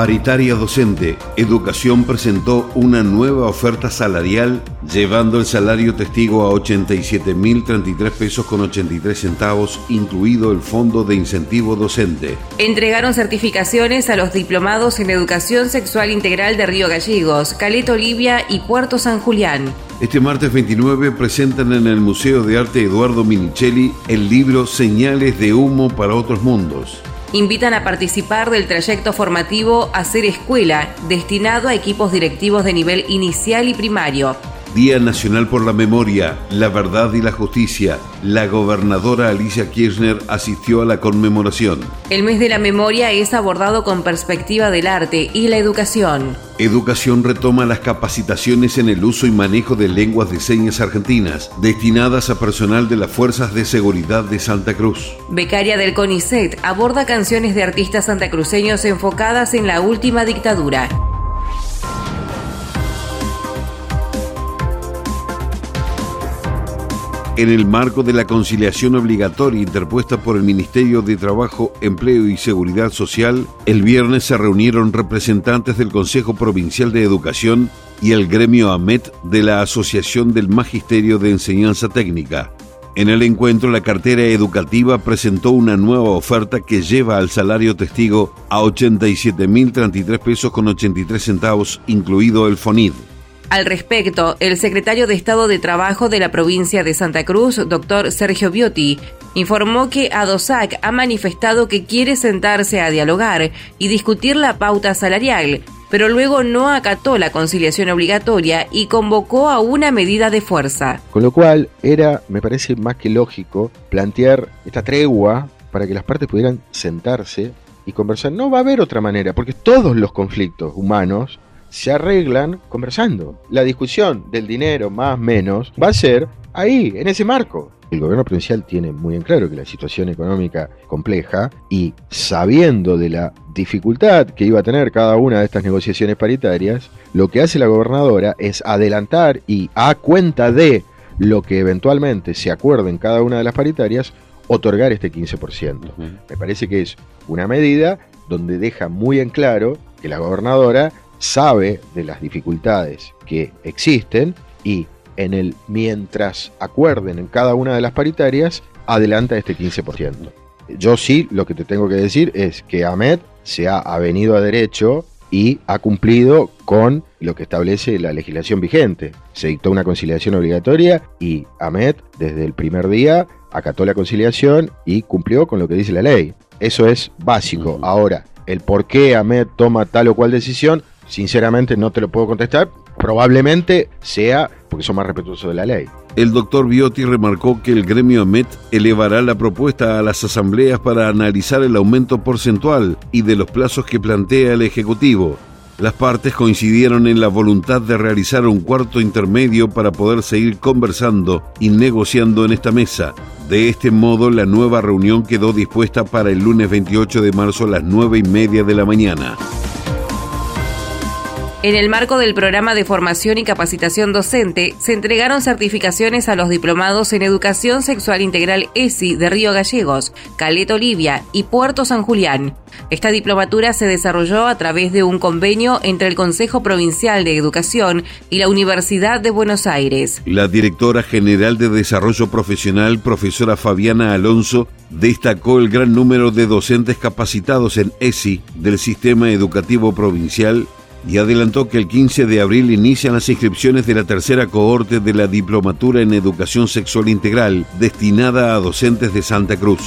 Paritaria Docente, Educación presentó una nueva oferta salarial llevando el salario testigo a 87.033 pesos con 83 centavos, incluido el Fondo de Incentivo Docente. Entregaron certificaciones a los diplomados en Educación Sexual Integral de Río Gallegos, Caleta Olivia y Puerto San Julián. Este martes 29 presentan en el Museo de Arte Eduardo Minichelli el libro Señales de Humo para otros mundos invitan a participar del trayecto formativo Hacer Escuela, destinado a equipos directivos de nivel inicial y primario. Día Nacional por la Memoria, la Verdad y la Justicia. La gobernadora Alicia Kirchner asistió a la conmemoración. El mes de la memoria es abordado con perspectiva del arte y la educación. Educación retoma las capacitaciones en el uso y manejo de lenguas de señas argentinas, destinadas a personal de las Fuerzas de Seguridad de Santa Cruz. Becaria del CONICET aborda canciones de artistas santacruceños enfocadas en la última dictadura. En el marco de la conciliación obligatoria interpuesta por el Ministerio de Trabajo, Empleo y Seguridad Social, el viernes se reunieron representantes del Consejo Provincial de Educación y el gremio AMET de la Asociación del Magisterio de Enseñanza Técnica. En el encuentro, la cartera educativa presentó una nueva oferta que lleva al salario testigo a 87.033 pesos con 83 centavos, incluido el FONID. Al respecto, el secretario de Estado de Trabajo de la provincia de Santa Cruz, doctor Sergio Biotti, informó que ADOSAC ha manifestado que quiere sentarse a dialogar y discutir la pauta salarial, pero luego no acató la conciliación obligatoria y convocó a una medida de fuerza. Con lo cual era, me parece más que lógico, plantear esta tregua para que las partes pudieran sentarse y conversar. No va a haber otra manera, porque todos los conflictos humanos se arreglan conversando. La discusión del dinero más menos va a ser ahí, en ese marco. El gobierno provincial tiene muy en claro que la situación económica compleja y sabiendo de la dificultad que iba a tener cada una de estas negociaciones paritarias, lo que hace la gobernadora es adelantar y a cuenta de lo que eventualmente se acuerde en cada una de las paritarias, otorgar este 15%. Me parece que es una medida donde deja muy en claro que la gobernadora sabe de las dificultades que existen y en el mientras acuerden en cada una de las paritarias, adelanta este 15%. Yo sí lo que te tengo que decir es que Ahmed se ha avenido a derecho y ha cumplido con lo que establece la legislación vigente. Se dictó una conciliación obligatoria y Ahmed desde el primer día acató la conciliación y cumplió con lo que dice la ley. Eso es básico. Ahora, el por qué Ahmed toma tal o cual decisión Sinceramente no te lo puedo contestar. Probablemente sea porque son más respetuosos de la ley. El doctor Biotti remarcó que el gremio AMET elevará la propuesta a las asambleas para analizar el aumento porcentual y de los plazos que plantea el Ejecutivo. Las partes coincidieron en la voluntad de realizar un cuarto intermedio para poder seguir conversando y negociando en esta mesa. De este modo, la nueva reunión quedó dispuesta para el lunes 28 de marzo a las 9 y media de la mañana. En el marco del programa de formación y capacitación docente, se entregaron certificaciones a los diplomados en Educación Sexual Integral ESI de Río Gallegos, Caleta Olivia y Puerto San Julián. Esta diplomatura se desarrolló a través de un convenio entre el Consejo Provincial de Educación y la Universidad de Buenos Aires. La directora general de Desarrollo Profesional, profesora Fabiana Alonso, destacó el gran número de docentes capacitados en ESI del Sistema Educativo Provincial y adelantó que el 15 de abril inician las inscripciones de la tercera cohorte de la Diplomatura en Educación Sexual Integral destinada a docentes de Santa Cruz.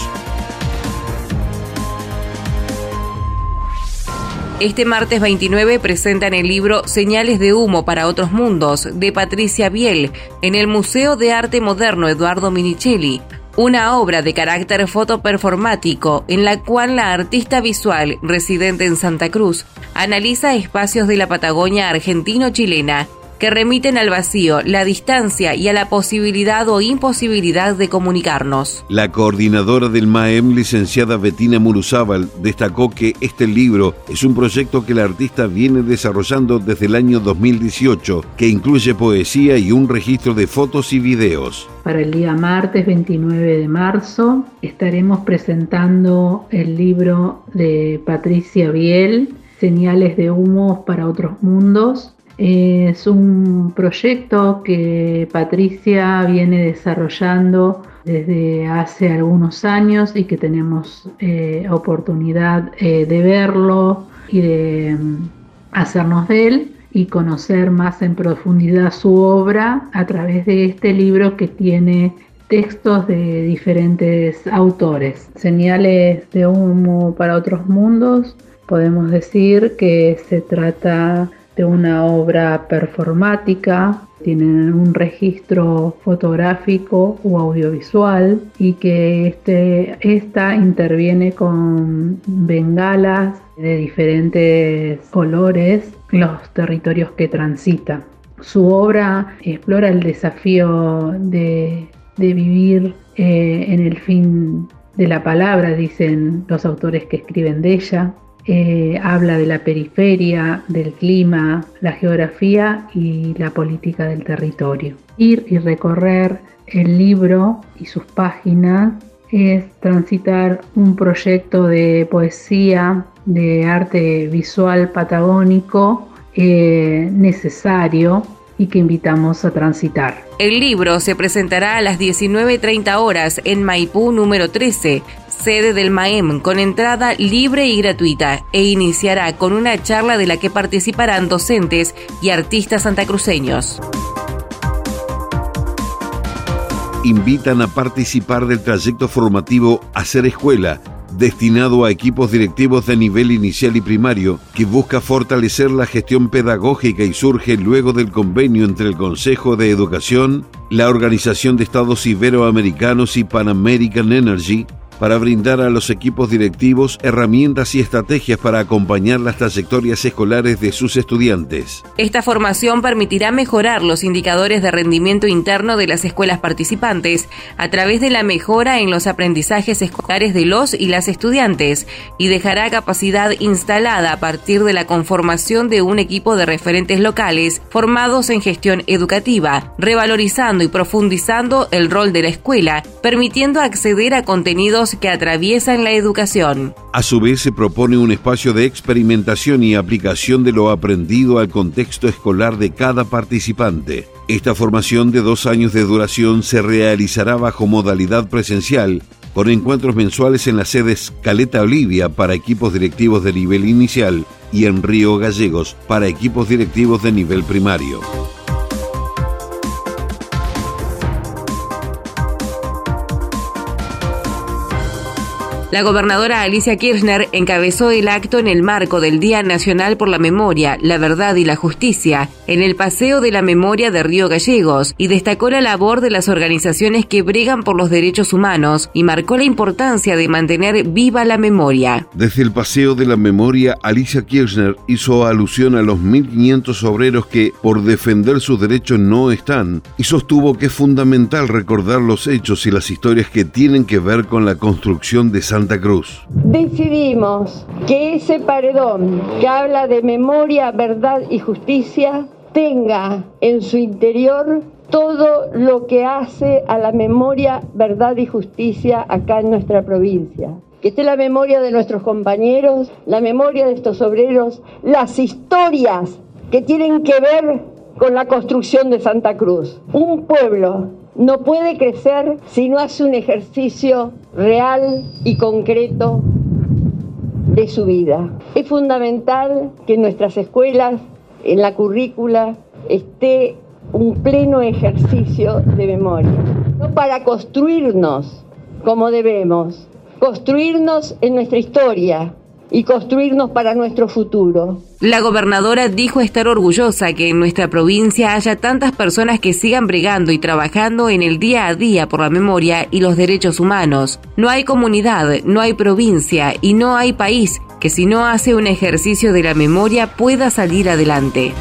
Este martes 29 presentan el libro Señales de Humo para Otros Mundos de Patricia Biel en el Museo de Arte Moderno Eduardo Minichelli. Una obra de carácter fotoperformático en la cual la artista visual residente en Santa Cruz analiza espacios de la Patagonia argentino-chilena que remiten al vacío, la distancia y a la posibilidad o imposibilidad de comunicarnos. La coordinadora del MAEM, licenciada Betina Muruzábal, destacó que este libro es un proyecto que la artista viene desarrollando desde el año 2018, que incluye poesía y un registro de fotos y videos. Para el día martes 29 de marzo estaremos presentando el libro de Patricia Biel, Señales de humos para otros mundos, es un proyecto que Patricia viene desarrollando desde hace algunos años y que tenemos eh, oportunidad eh, de verlo y de mm, hacernos de él y conocer más en profundidad su obra a través de este libro que tiene textos de diferentes autores. Señales de humo para otros mundos, podemos decir que se trata de una obra performática, tienen un registro fotográfico o audiovisual y que este, esta interviene con bengalas de diferentes colores los territorios que transita. Su obra explora el desafío de, vivir eh, en el fin de la palabra, dicen los autores que escriben de ella, eh, habla de la periferia, del clima, la geografía y la política del territorio. Ir y recorrer el libro y sus páginas es transitar un proyecto de poesía, de arte visual patagónico eh, necesario y que invitamos a transitar. El libro se presentará a las 19.30 horas en Maipú número 13, sede del MAEM, con entrada libre y gratuita, e iniciará con una charla de la que participarán docentes y artistas santacruceños. Invitan a participar del trayecto formativo Hacer Escuela destinado a equipos directivos de nivel inicial y primario, que busca fortalecer la gestión pedagógica y surge luego del convenio entre el Consejo de Educación, la Organización de Estados Iberoamericanos y Pan American Energy, para brindar a los equipos directivos herramientas y estrategias para acompañar las trayectorias escolares de sus estudiantes. Esta formación permitirá mejorar los indicadores de rendimiento interno de las escuelas participantes a través de la mejora en los aprendizajes escolares de los y las estudiantes y dejará capacidad instalada a partir de la conformación de un equipo de referentes locales formados en gestión educativa, revalorizando y profundizando el rol de la escuela, permitiendo acceder a contenidos que atraviesan la educación. A su vez se propone un espacio de experimentación y aplicación de lo aprendido al contexto escolar de cada participante. Esta formación de dos años de duración se realizará bajo modalidad presencial, con encuentros mensuales en las sedes Caleta Olivia para equipos directivos de nivel inicial y en Río Gallegos para equipos directivos de nivel primario. La gobernadora Alicia Kirchner encabezó el acto en el marco del Día Nacional por la Memoria, la Verdad y la Justicia, en el Paseo de la Memoria de Río Gallegos, y destacó la labor de las organizaciones que bregan por los derechos humanos y marcó la importancia de mantener viva la memoria. Desde el Paseo de la Memoria, Alicia Kirchner hizo alusión a los 1.500 obreros que, por defender sus derechos, no están, y sostuvo que es fundamental recordar los hechos y las historias que tienen que ver con la construcción de San Decidimos que ese paredón que habla de memoria, verdad y justicia tenga en su interior todo lo que hace a la memoria, verdad y justicia acá en nuestra provincia. Que esté la memoria de nuestros compañeros, la memoria de estos obreros, las historias que tienen que ver con la construcción de Santa Cruz. Un pueblo no puede crecer si no hace un ejercicio real y concreto de su vida. Es fundamental que en nuestras escuelas, en la currícula, esté un pleno ejercicio de memoria. No para construirnos como debemos, construirnos en nuestra historia y construirnos para nuestro futuro. La gobernadora dijo estar orgullosa que en nuestra provincia haya tantas personas que sigan bregando y trabajando en el día a día por la memoria y los derechos humanos. No hay comunidad, no hay provincia y no hay país que si no hace un ejercicio de la memoria pueda salir adelante.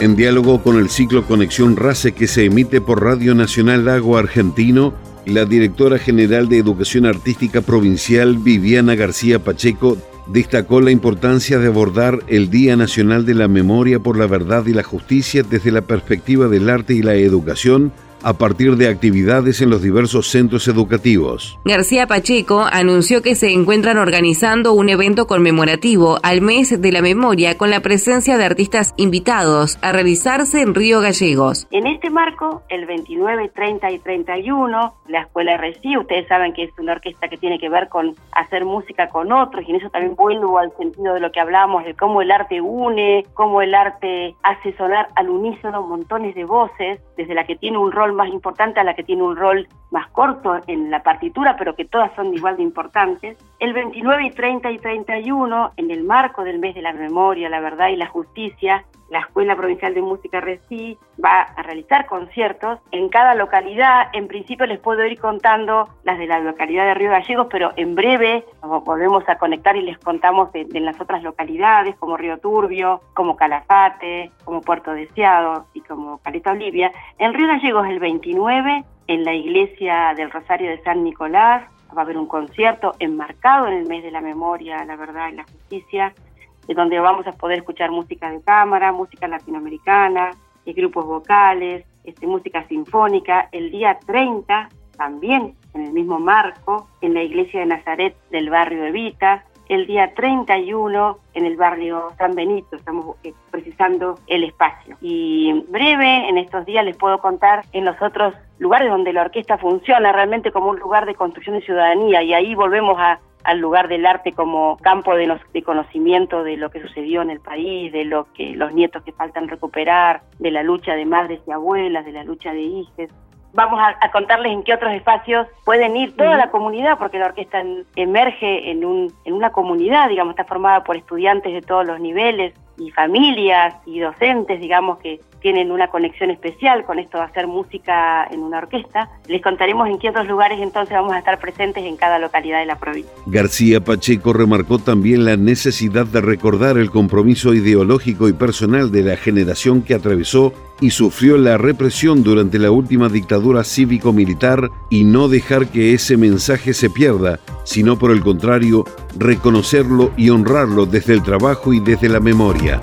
En diálogo con el ciclo Conexión RACE que se emite por Radio Nacional Lago Argentino, la directora general de Educación Artística Provincial, Viviana García Pacheco, destacó la importancia de abordar el Día Nacional de la Memoria por la Verdad y la Justicia desde la perspectiva del arte y la educación a partir de actividades en los diversos centros educativos. García Pacheco anunció que se encuentran organizando un evento conmemorativo al mes de la memoria con la presencia de artistas invitados a realizarse en Río Gallegos. En este marco, el 29, 30 y 31, la Escuela RCI, ustedes saben que es una orquesta que tiene que ver con hacer música con otros y en eso también vuelvo al sentido de lo que hablamos, de cómo el arte une, cómo el arte hace sonar al unísono montones de voces, desde la que tiene un rol más importante a la que tiene un rol más corto en la partitura, pero que todas son igual de importantes. El 29 y 30 y 31, en el marco del mes de la memoria, la verdad y la justicia, la Escuela Provincial de Música RECI va a realizar conciertos en cada localidad. En principio les puedo ir contando las de la localidad de Río Gallegos, pero en breve volvemos a conectar y les contamos de, las otras localidades como Río Turbio, como Calafate, como Puerto Deseado y como Caleta Olivia. En Río Gallegos el 29, en la iglesia del Rosario de San Nicolás, va a haber un concierto enmarcado en el mes de la memoria, la verdad y la justicia donde vamos a poder escuchar música de cámara, música latinoamericana, y grupos vocales, este, música sinfónica. El día 30, también en el mismo marco, en la iglesia de Nazaret del barrio de Vita. El día 31 en el barrio San Benito, estamos eh, precisando el espacio. Y breve, en estos días les puedo contar en los otros lugares donde la orquesta funciona realmente como un lugar de construcción de ciudadanía y ahí volvemos a, al lugar del arte como campo de, conocimiento de lo que sucedió en el país, de lo que los nietos que faltan recuperar, de la lucha de madres y abuelas, de la lucha de hijas. Vamos a, contarles en qué otros espacios pueden ir toda la comunidad, porque la orquesta emerge en, un, en una comunidad, digamos, está formada por estudiantes de todos los niveles y familias y docentes, digamos, que tienen una conexión especial con esto de hacer música en una orquesta. Les contaremos en qué otros lugares entonces vamos a estar presentes en cada localidad de la provincia. García Pacheco remarcó también la necesidad de recordar el compromiso ideológico y personal de la generación que atravesó y sufrió la represión durante la última dictadura cívico-militar y no dejar que ese mensaje se pierda, sino por el contrario, reconocerlo y honrarlo desde el trabajo y desde la memoria.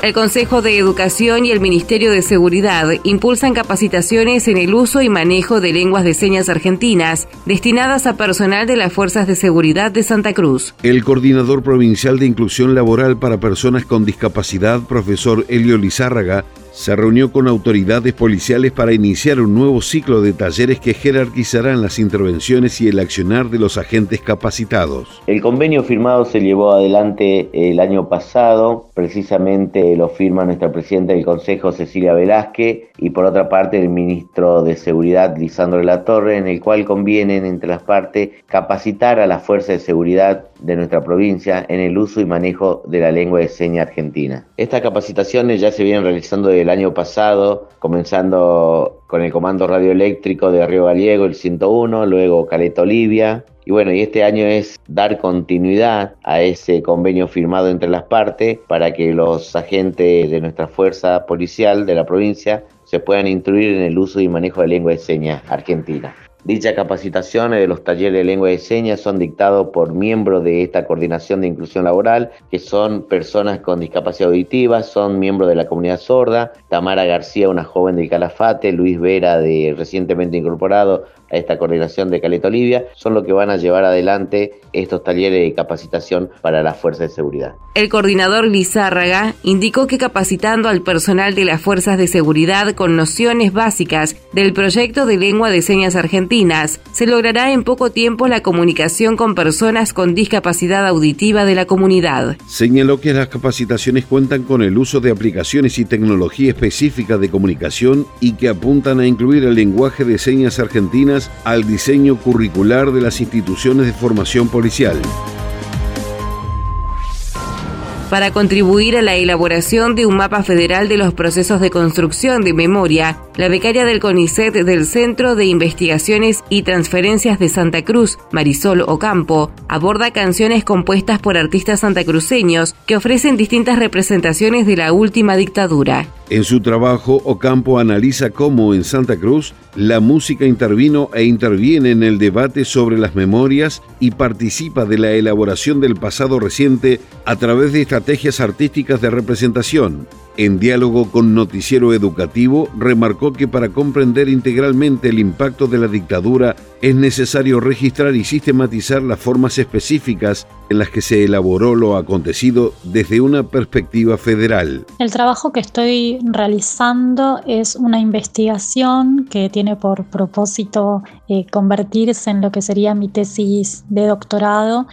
El Consejo de Educación y el Ministerio de Seguridad impulsan capacitaciones en el uso y manejo de lenguas de señas argentinas destinadas a personal de las Fuerzas de Seguridad de Santa Cruz. El coordinador provincial de inclusión laboral para personas con discapacidad, profesor Helio Lizárraga, se reunió con autoridades policiales para iniciar un nuevo ciclo de talleres que jerarquizarán las intervenciones y el accionar de los agentes capacitados. El convenio firmado se llevó adelante el año pasado, precisamente lo firma nuestra presidenta del Consejo, Cecilia Velázquez, y por otra parte el ministro de Seguridad, Lisandro de la Torre, en el cual convienen entre las partes capacitar a las fuerzas de seguridad de nuestra provincia en el uso y manejo de la lengua de seña argentina. Estas capacitaciones ya se vienen realizando desde el año pasado, comenzando con el Comando Radioeléctrico de Río Gallego, el 101, luego Caleta Olivia. Y bueno, y este año es dar continuidad a ese convenio firmado entre las partes para que los agentes de nuestra fuerza policial de la provincia se puedan instruir en el uso y manejo de lengua de señas argentina. Dichas capacitaciones de los talleres de lengua de señas son dictados por miembros de esta coordinación de inclusión laboral, que son personas con discapacidad auditiva, son miembros de la comunidad sorda, Tamara García, una joven del Calafate, Luis Vera, de recientemente incorporado a esta coordinación de Caleta Olivia, son los que van a llevar adelante estos talleres de capacitación para las fuerzas de seguridad. El coordinador Lizárraga indicó que capacitando al personal de las fuerzas de seguridad con nociones básicas del proyecto de lengua de señas argentina, se logrará en poco tiempo la comunicación con personas con discapacidad auditiva de la comunidad. Señaló que las capacitaciones cuentan con el uso de aplicaciones y tecnología específica de comunicación y que apuntan a incluir el lenguaje de señas argentinas al diseño curricular de las instituciones de formación policial para contribuir a la elaboración de un mapa federal de los procesos de construcción de memoria, la becaria del CONICET del Centro de Investigaciones y Transferencias de Santa Cruz, Marisol Ocampo, aborda canciones compuestas por artistas santacruceños que ofrecen distintas representaciones de la última dictadura. En su trabajo, Ocampo analiza cómo en Santa Cruz la música intervino e interviene en el debate sobre las memorias y participa de la elaboración del pasado reciente a través de estrategias artísticas de representación, en diálogo con Noticiero Educativo, remarcó que para comprender integralmente el impacto de la dictadura es necesario registrar y sistematizar las formas específicas en las que se elaboró lo acontecido desde una perspectiva federal. El trabajo que estoy realizando es una investigación que tiene por propósito eh, convertirse en lo que sería mi tesis de doctorado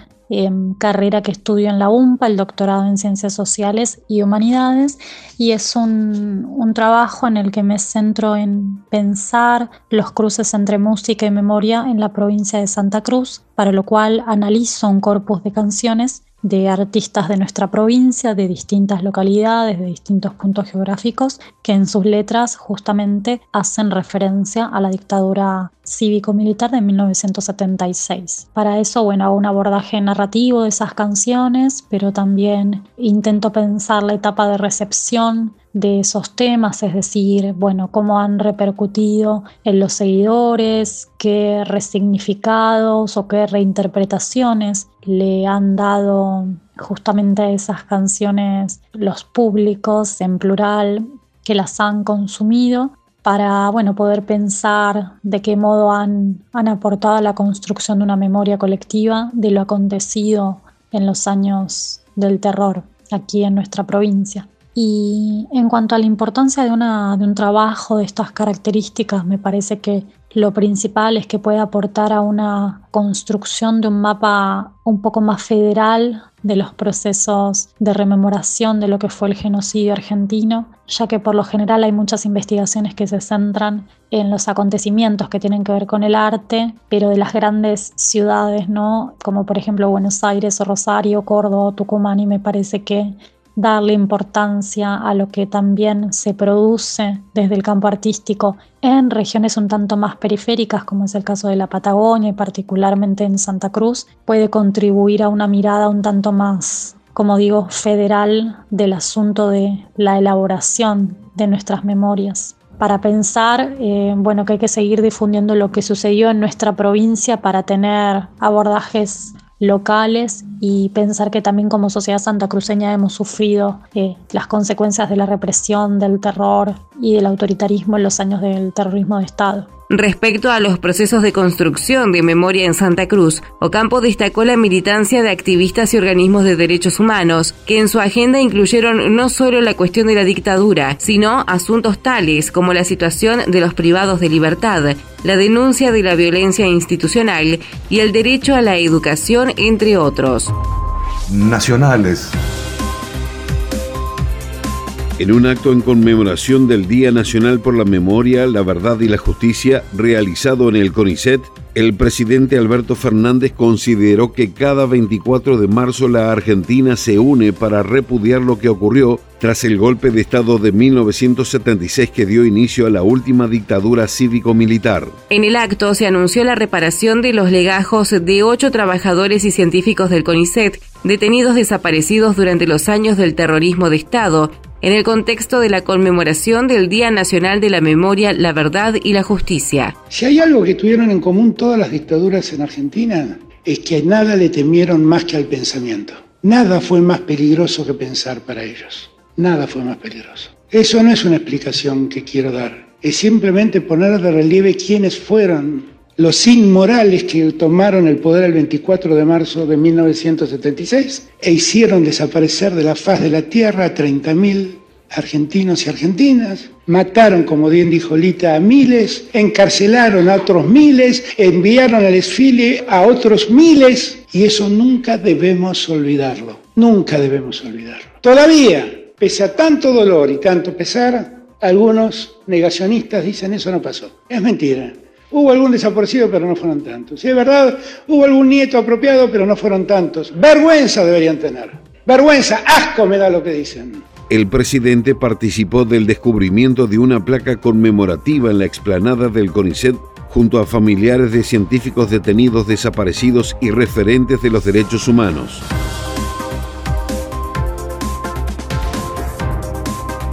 carrera que estudio en la UMPA, el doctorado en Ciencias Sociales y Humanidades, y es un, un, trabajo en el que me centro en pensar los cruces entre música y memoria en la provincia de Santa Cruz, para lo cual analizo un corpus de canciones de artistas de nuestra provincia, de distintas localidades, de distintos puntos geográficos, que en sus letras justamente hacen referencia a la dictadura cívico-militar de 1976. Para eso, bueno, hago un abordaje narrativo de esas canciones, pero también intento pensar la etapa de recepción de esos temas, es decir, bueno, cómo han repercutido en los seguidores, qué resignificados o qué reinterpretaciones le han dado justamente a esas canciones los públicos en plural que las han consumido para bueno, poder pensar de qué modo han, han aportado a la construcción de una memoria colectiva de lo acontecido en los años del terror aquí en nuestra provincia. Y en cuanto a la importancia de, una, de un trabajo de estas características, me parece que lo principal es que puede aportar a una construcción de un mapa un poco más federal de los procesos de rememoración de lo que fue el genocidio argentino, ya que por lo general hay muchas investigaciones que se centran en los acontecimientos que tienen que ver con el arte, pero de las grandes ciudades, ¿no? Como por ejemplo Buenos Aires o Rosario, Córdoba, Tucumán, y me parece que darle importancia a lo que también se produce desde el campo artístico en regiones un tanto más periféricas, como es el caso de la Patagonia y particularmente en Santa Cruz, puede contribuir a una mirada un tanto más, como digo, federal del asunto de la elaboración de nuestras memorias. Para pensar, eh, bueno, que hay que seguir difundiendo lo que sucedió en nuestra provincia para tener abordajes locales y pensar que también como sociedad santacruceña hemos sufrido eh, las consecuencias de la represión, del terror y del autoritarismo en los años del terrorismo de Estado. Respecto a los procesos de construcción de memoria en Santa Cruz, Ocampo destacó la militancia de activistas y organismos de derechos humanos, que en su agenda incluyeron no solo la cuestión de la dictadura, sino asuntos tales como la situación de los privados de libertad, la denuncia de la violencia institucional y el derecho a la educación, entre otros. Nacionales. En un acto en conmemoración del Día Nacional por la Memoria, la Verdad y la Justicia, realizado en el CONICET, el presidente Alberto Fernández consideró que cada 24 de marzo la Argentina se une para repudiar lo que ocurrió tras el golpe de Estado de 1976 que dio inicio a la última dictadura cívico-militar. En el acto se anunció la reparación de los legajos de ocho trabajadores y científicos del CONICET detenidos desaparecidos durante los años del terrorismo de Estado en el contexto de la conmemoración del Día Nacional de la Memoria, la Verdad y la Justicia. Si hay algo que tuvieron en común todas las dictaduras en Argentina, es que nada le temieron más que al pensamiento. Nada fue más peligroso que pensar para ellos. Nada fue más peligroso. Eso no es una explicación que quiero dar. Es simplemente poner de relieve quiénes fueron los inmorales que tomaron el poder el 24 de marzo de 1976 e hicieron desaparecer de la faz de la tierra a 30.000 argentinos y argentinas, mataron, como bien dijo Lita, a miles, encarcelaron a otros miles, enviaron al desfile a otros miles, y eso nunca debemos olvidarlo, nunca debemos olvidarlo. Todavía, pese a tanto dolor y tanto pesar, algunos negacionistas dicen eso no pasó. Es mentira. Hubo algún desaparecido, pero no fueron tantos. Si es verdad, hubo algún nieto apropiado, pero no fueron tantos. Vergüenza deberían tener. Vergüenza, asco me da lo que dicen. El presidente participó del descubrimiento de una placa conmemorativa en la explanada del CONICET junto a familiares de científicos detenidos desaparecidos y referentes de los derechos humanos.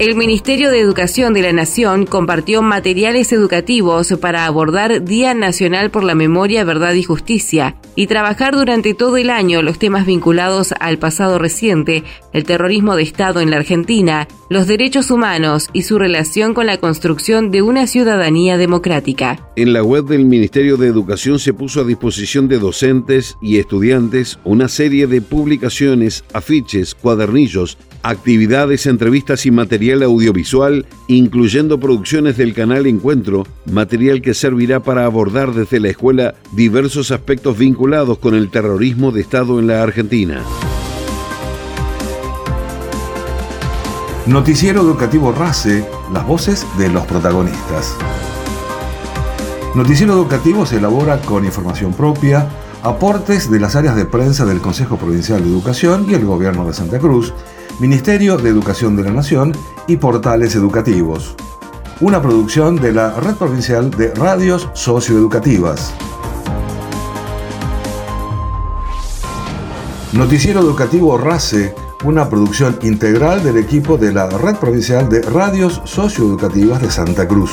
El Ministerio de Educación de la Nación compartió materiales educativos para abordar Día Nacional por la Memoria, Verdad y Justicia y trabajar durante todo el año los temas vinculados al pasado reciente, el terrorismo de Estado en la Argentina, los derechos humanos y su relación con la construcción de una ciudadanía democrática. En la web del Ministerio de Educación se puso a disposición de docentes y estudiantes una serie de publicaciones, afiches, cuadernillos, actividades, entrevistas y material audiovisual, incluyendo producciones del canal Encuentro, material que servirá para abordar desde la escuela diversos aspectos vinculados con el terrorismo de Estado en la Argentina. Noticiero Educativo RACE, las voces de los protagonistas. Noticiero Educativo se elabora con información propia, aportes de las áreas de prensa del Consejo Provincial de Educación y el Gobierno de Santa Cruz, Ministerio de Educación de la Nación y portales educativos. Una producción de la Red Provincial de Radios Socioeducativas. Noticiero Educativo RACE, una producción integral del equipo de la Red Provincial de Radios Socioeducativas de Santa Cruz.